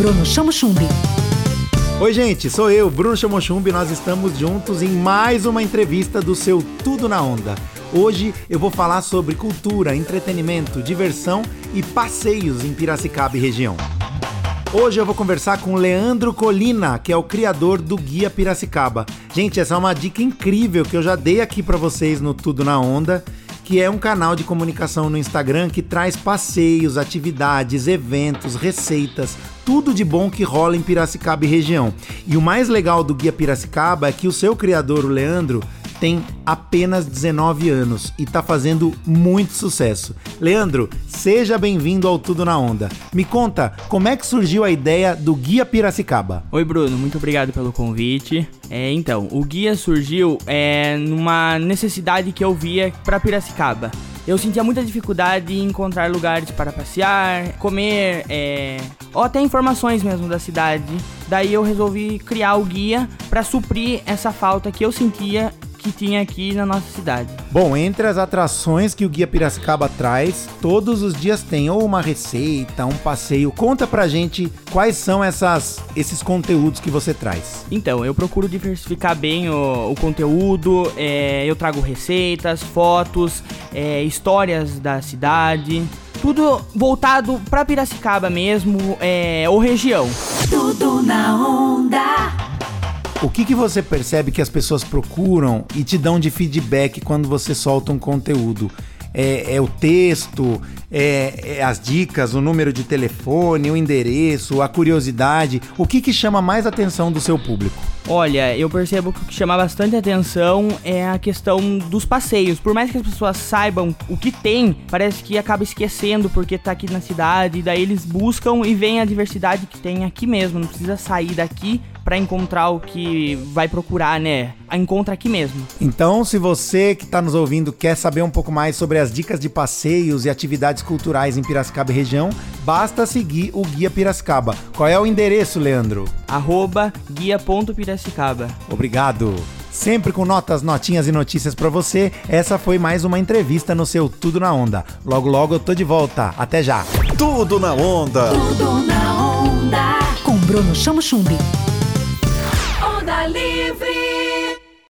Bruno Chamo Chumbi. Oi, gente, sou eu, Bruno Chamochumbi, nós estamos juntos em mais uma entrevista do seu Tudo na Onda. Hoje eu vou falar sobre cultura, entretenimento, diversão e passeios em Piracicaba e região. Hoje eu vou conversar com Leandro Colina, que é o criador do Guia Piracicaba. Gente, essa é uma dica incrível que eu já dei aqui para vocês no Tudo na Onda que é um canal de comunicação no Instagram que traz passeios, atividades, eventos, receitas, tudo de bom que rola em Piracicaba e região. E o mais legal do Guia Piracicaba é que o seu criador, o Leandro, tem apenas 19 anos e está fazendo muito sucesso. Leandro, seja bem-vindo ao Tudo na Onda. Me conta, como é que surgiu a ideia do Guia Piracicaba? Oi, Bruno, muito obrigado pelo convite. É, então, o guia surgiu é, numa necessidade que eu via para Piracicaba. Eu sentia muita dificuldade em encontrar lugares para passear, comer, é, ou até informações mesmo da cidade. Daí eu resolvi criar o guia para suprir essa falta que eu sentia que tinha aqui na nossa cidade. Bom, entre as atrações que o Guia Piracicaba traz, todos os dias tem ou uma receita, um passeio. Conta pra gente quais são essas, esses conteúdos que você traz. Então, eu procuro diversificar bem o, o conteúdo, é, eu trago receitas, fotos, é, histórias da cidade. Tudo voltado para Piracicaba mesmo, é, ou região. Tudo na. O que, que você percebe que as pessoas procuram e te dão de feedback quando você solta um conteúdo? É, é o texto, é, é, as dicas, o número de telefone, o endereço, a curiosidade. O que, que chama mais atenção do seu público? Olha, eu percebo que o que chama bastante atenção é a questão dos passeios. Por mais que as pessoas saibam o que tem, parece que acaba esquecendo porque tá aqui na cidade, daí eles buscam e veem a diversidade que tem aqui mesmo. Não precisa sair daqui para encontrar o que vai procurar, né? Encontra aqui mesmo. Então, se você que está nos ouvindo quer saber um pouco mais sobre as dicas de passeios e atividades culturais em Piracicaba e região, basta seguir o Guia Piracicaba. Qual é o endereço, Leandro? Arroba guia.piracicaba. Obrigado. Sempre com notas, notinhas e notícias para você, essa foi mais uma entrevista no seu Tudo na Onda. Logo, logo eu tô de volta. Até já. Tudo na Onda. Tudo na onda. Com Bruno Chamo Chumbi. Onda Livre.